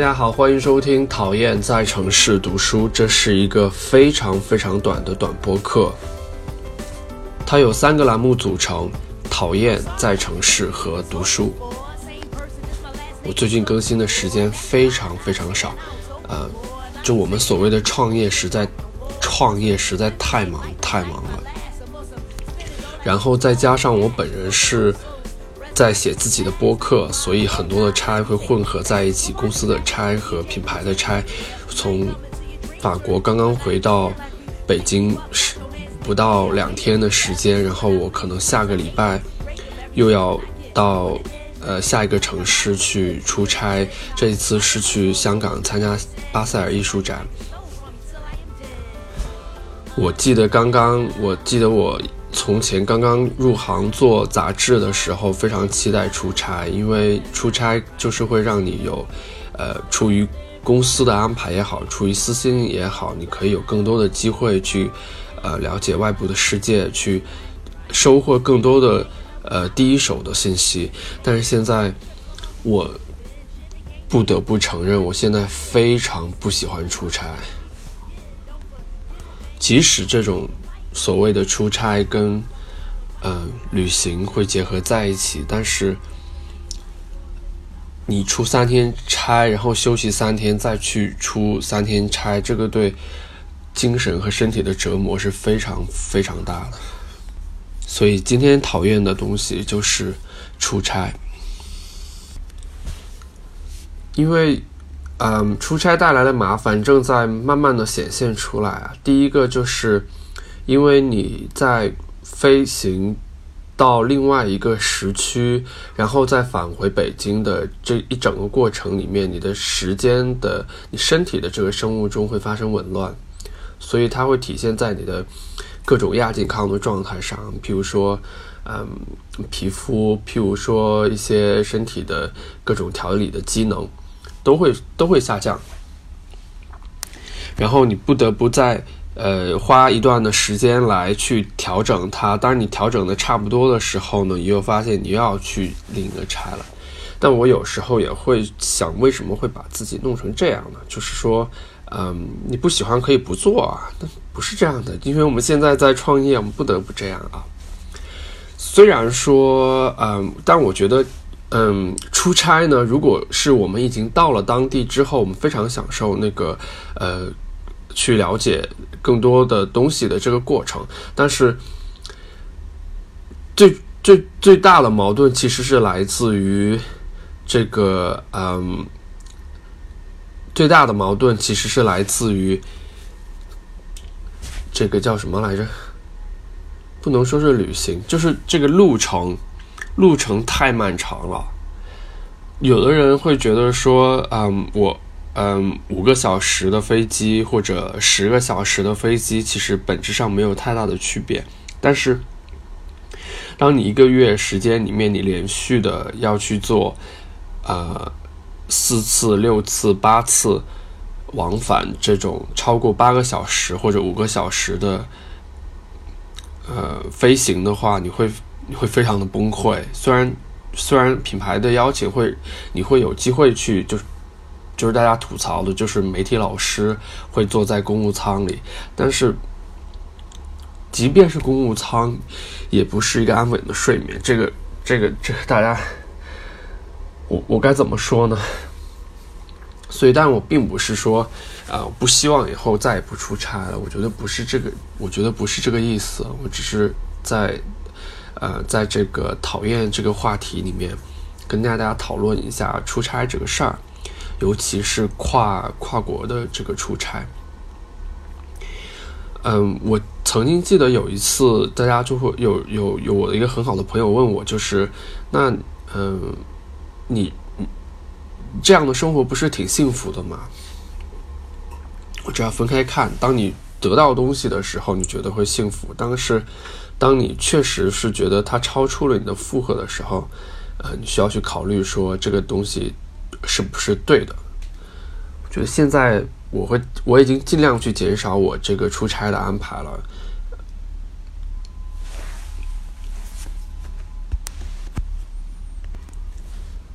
大家好，欢迎收听《讨厌在城市读书》，这是一个非常非常短的短播课。它有三个栏目组成：讨厌在城市和读书。我最近更新的时间非常非常少，呃，就我们所谓的创业，实在创业实在太忙太忙了。然后再加上我本人是。在写自己的播客，所以很多的差会混合在一起，公司的差和品牌的差。从法国刚刚回到北京是不到两天的时间，然后我可能下个礼拜又要到呃下一个城市去出差，这一次是去香港参加巴塞尔艺术展。我记得刚刚，我记得我。从前刚刚入行做杂志的时候，非常期待出差，因为出差就是会让你有，呃，出于公司的安排也好，出于私心也好，你可以有更多的机会去，呃，了解外部的世界，去收获更多的呃第一手的信息。但是现在，我不得不承认，我现在非常不喜欢出差，即使这种。所谓的出差跟，呃，旅行会结合在一起，但是你出三天差，然后休息三天，再去出三天差，这个对精神和身体的折磨是非常非常大的。所以今天讨厌的东西就是出差，因为，嗯，出差带来的麻烦正在慢慢的显现出来啊。第一个就是。因为你在飞行到另外一个时区，然后再返回北京的这一整个过程里面，你的时间的你身体的这个生物钟会发生紊乱，所以它会体现在你的各种亚健康的状态上，譬如说，嗯，皮肤，譬如说一些身体的各种调理的机能，都会都会下降，然后你不得不在。呃，花一段的时间来去调整它。当你调整的差不多的时候呢，你又发现你又要去另一个差了。但我有时候也会想，为什么会把自己弄成这样呢？就是说，嗯，你不喜欢可以不做啊，但不是这样的，因为我们现在在创业，我们不得不这样啊。虽然说，嗯，但我觉得，嗯，出差呢，如果是我们已经到了当地之后，我们非常享受那个，呃。去了解更多的东西的这个过程，但是最最最大的矛盾其实是来自于这个，嗯，最大的矛盾其实是来自于这个叫什么来着？不能说是旅行，就是这个路程，路程太漫长了。有的人会觉得说，嗯，我。嗯，五个小时的飞机或者十个小时的飞机，其实本质上没有太大的区别。但是，当你一个月时间里面，你连续的要去做，呃，四次、六次、八次往返这种超过八个小时或者五个小时的，呃，飞行的话，你会你会非常的崩溃。虽然虽然品牌的邀请会，你会有机会去就。就是大家吐槽的，就是媒体老师会坐在公务舱里，但是，即便是公务舱，也不是一个安稳的睡眠。这个，这个，这个，大家，我我该怎么说呢？所以，但我并不是说，啊，不希望以后再也不出差了。我觉得不是这个，我觉得不是这个意思。我只是在，呃，在这个讨厌这个话题里面，跟大家讨论一下出差这个事儿。尤其是跨跨国的这个出差，嗯，我曾经记得有一次，大家就会有有有我的一个很好的朋友问我，就是那嗯，你这样的生活不是挺幸福的吗？我只要分开看，当你得到东西的时候，你觉得会幸福；，但是当你确实是觉得它超出了你的负荷的时候，呃，你需要去考虑说这个东西。是不是对的？我觉得现在我会，我已经尽量去减少我这个出差的安排了。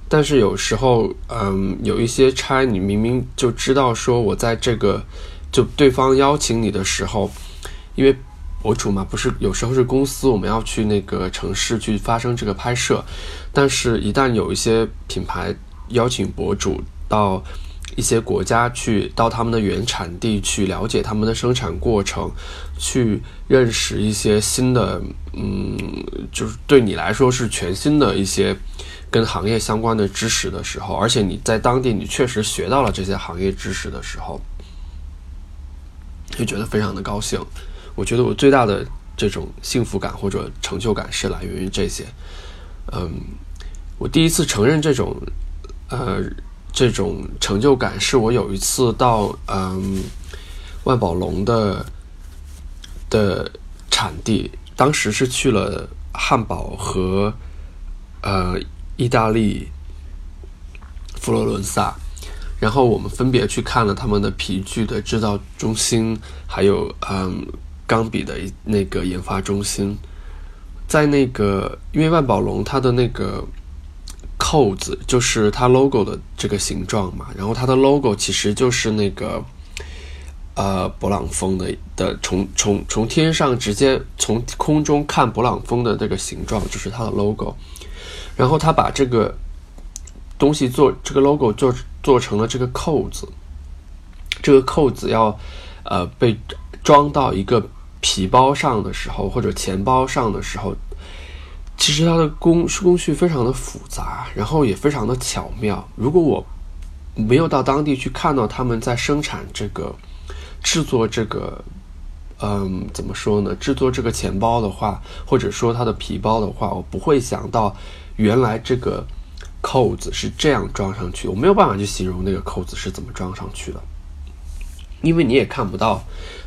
但是有时候，嗯，有一些差，你明明就知道说我在这个，就对方邀请你的时候，因为博主嘛，不是有时候是公司，我们要去那个城市去发生这个拍摄，但是一旦有一些品牌邀请博主到。一些国家去到他们的原产地去了解他们的生产过程，去认识一些新的，嗯，就是对你来说是全新的一些跟行业相关的知识的时候，而且你在当地你确实学到了这些行业知识的时候，就觉得非常的高兴。我觉得我最大的这种幸福感或者成就感是来源于这些。嗯，我第一次承认这种，呃。这种成就感是我有一次到嗯万宝龙的的产地，当时是去了汉堡和呃意大利佛罗伦萨，然后我们分别去看了他们的皮具的制造中心，还有嗯钢笔的那个研发中心，在那个因为万宝龙它的那个。扣子就是它 logo 的这个形状嘛，然后它的 logo 其实就是那个，呃，勃朗峰的的从从从天上直接从空中看勃朗峰的这个形状就是它的 logo，然后他把这个东西做这个 logo 做做成了这个扣子，这个扣子要呃被装到一个皮包上的时候或者钱包上的时候。其实它的工工序非常的复杂，然后也非常的巧妙。如果我没有到当地去看到他们在生产这个、制作这个，嗯，怎么说呢？制作这个钱包的话，或者说它的皮包的话，我不会想到原来这个扣子是这样装上去。我没有办法去形容那个扣子是怎么装上去的，因为你也看不到，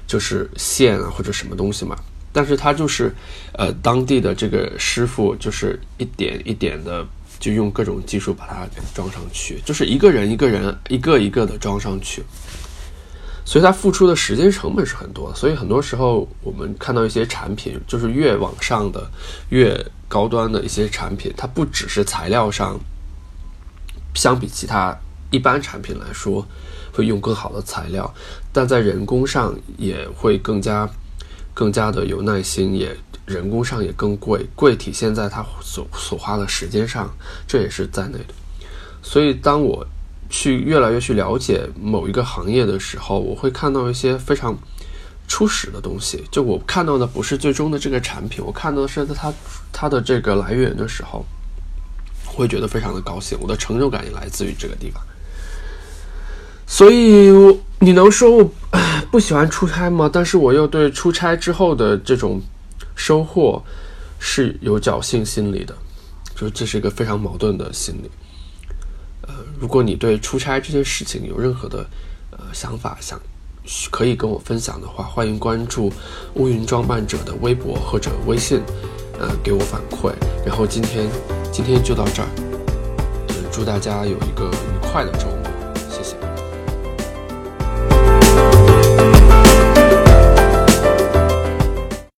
就是线啊或者什么东西嘛。但是它就是，呃，当地的这个师傅就是一点一点的，就用各种技术把它给装上去，就是一个人一个人一个一个的装上去，所以它付出的时间成本是很多。所以很多时候我们看到一些产品，就是越往上的、越高端的一些产品，它不只是材料上，相比其他一般产品来说，会用更好的材料，但在人工上也会更加。更加的有耐心，也人工上也更贵，贵体现在他所所花的时间上，这也是在内的。所以，当我去越来越去了解某一个行业的时候，我会看到一些非常初始的东西。就我看到的不是最终的这个产品，我看到的是它它的这个来源的时候，会觉得非常的高兴。我的成就感也来自于这个地方。所以，你能说我不喜欢出差吗？但是我又对出差之后的这种收获是有侥幸心理的，就这是一个非常矛盾的心理。呃，如果你对出差这件事情有任何的呃想法，想可以跟我分享的话，欢迎关注乌云装扮者的微博或者微信，呃，给我反馈。然后今天今天就到这儿，祝大家有一个愉快的周。